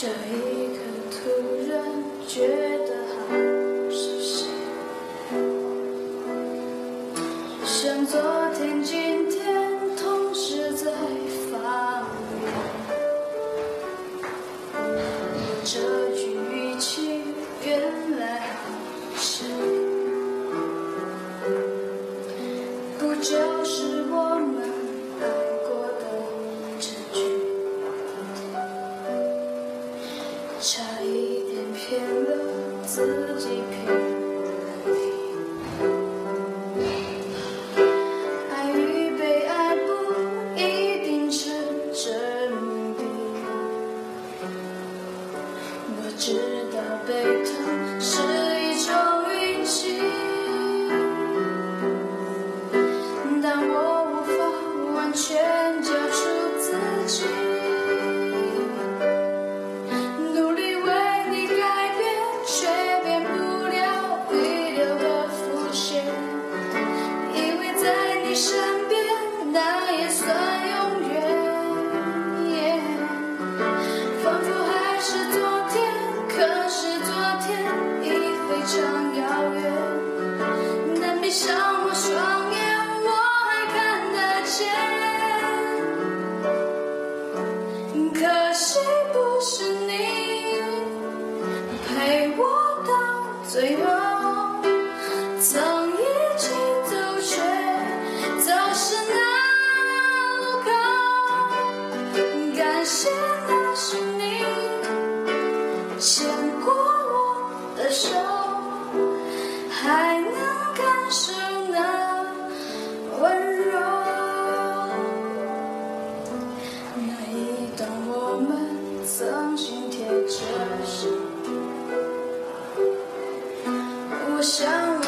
这一刻突然觉得好熟悉像昨天今天自己平的手还能感受那温柔。那一段我们曾经着想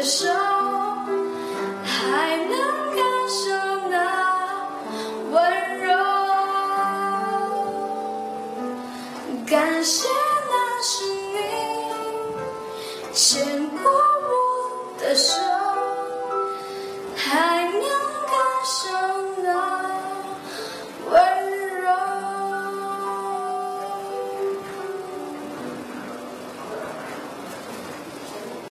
的手，还能感受那温柔。感谢那是你。